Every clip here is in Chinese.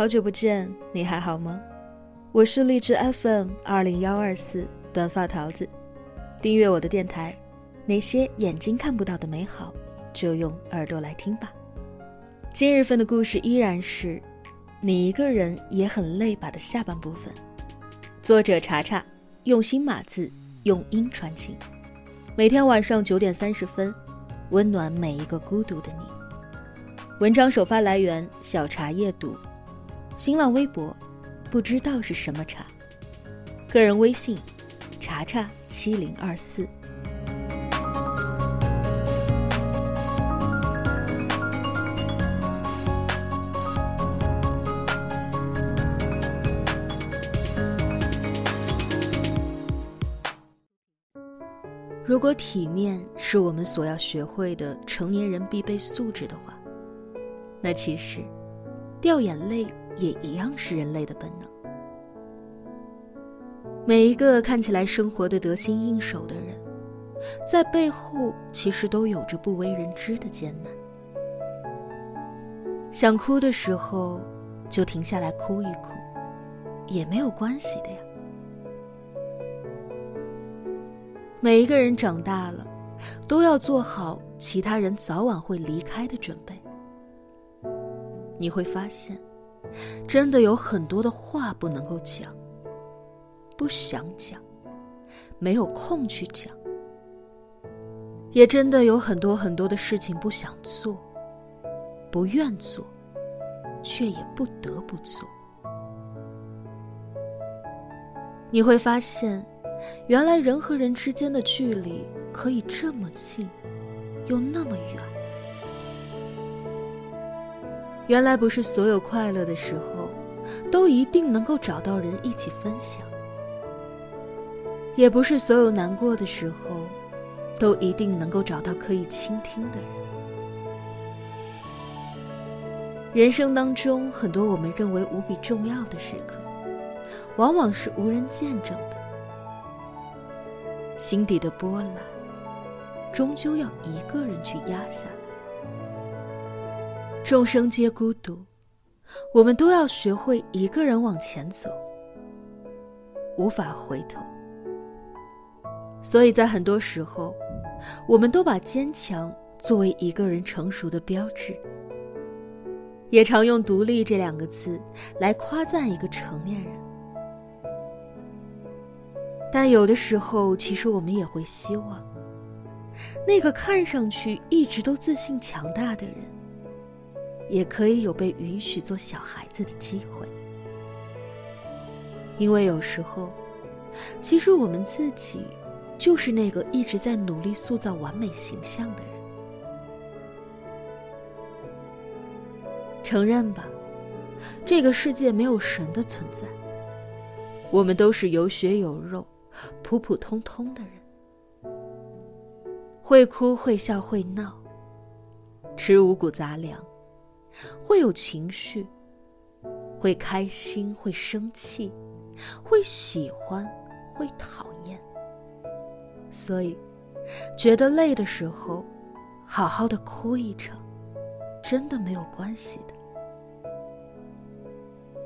好久不见，你还好吗？我是荔枝 FM 二零幺二四短发桃子，订阅我的电台。那些眼睛看不到的美好，就用耳朵来听吧。今日份的故事依然是你一个人也很累吧的下半部分。作者查查，用心码字，用音传情。每天晚上九点三十分，温暖每一个孤独的你。文章首发来源：小茶夜读。新浪微博，不知道是什么茶。个人微信，查查七零二四。如果体面是我们所要学会的成年人必备素质的话，那其实掉眼泪。也一样是人类的本能。每一个看起来生活的得心应手的人，在背后其实都有着不为人知的艰难。想哭的时候，就停下来哭一哭，也没有关系的呀。每一个人长大了，都要做好其他人早晚会离开的准备。你会发现。真的有很多的话不能够讲，不想讲，没有空去讲，也真的有很多很多的事情不想做，不愿做，却也不得不做。你会发现，原来人和人之间的距离可以这么近，又那么远。原来不是所有快乐的时候，都一定能够找到人一起分享；也不是所有难过的时候，都一定能够找到可以倾听的人。人生当中，很多我们认为无比重要的时刻，往往是无人见证的。心底的波澜，终究要一个人去压下。众生皆孤独，我们都要学会一个人往前走，无法回头。所以在很多时候，我们都把坚强作为一个人成熟的标志，也常用“独立”这两个字来夸赞一个成年人。但有的时候，其实我们也会希望，那个看上去一直都自信强大的人。也可以有被允许做小孩子的机会，因为有时候，其实我们自己就是那个一直在努力塑造完美形象的人。承认吧，这个世界没有神的存在，我们都是有血有肉、普普通通的人，会哭会笑会闹，吃五谷杂粮。会有情绪，会开心，会生气，会喜欢，会讨厌。所以，觉得累的时候，好好的哭一场，真的没有关系的。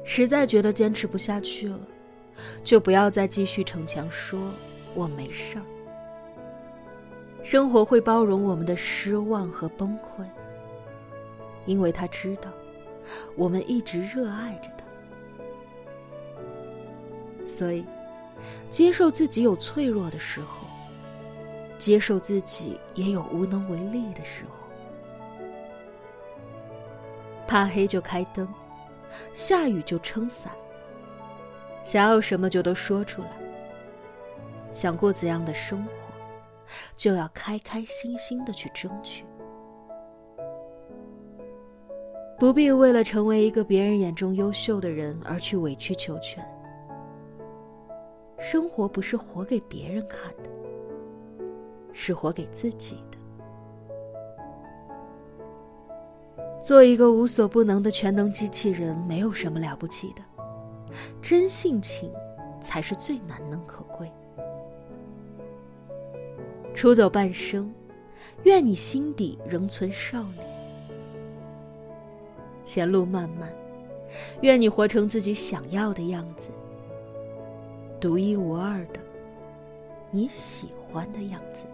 实在觉得坚持不下去了，就不要再继续逞强，说我没事儿。生活会包容我们的失望和崩溃。因为他知道，我们一直热爱着他，所以接受自己有脆弱的时候，接受自己也有无能为力的时候。怕黑就开灯，下雨就撑伞。想要什么就都说出来。想过怎样的生活，就要开开心心的去争取。不必为了成为一个别人眼中优秀的人而去委曲求全。生活不是活给别人看的，是活给自己的。做一个无所不能的全能机器人，没有什么了不起的，真性情才是最难能可贵。出走半生，愿你心底仍存少年。前路漫漫，愿你活成自己想要的样子，独一无二的，你喜欢的样子。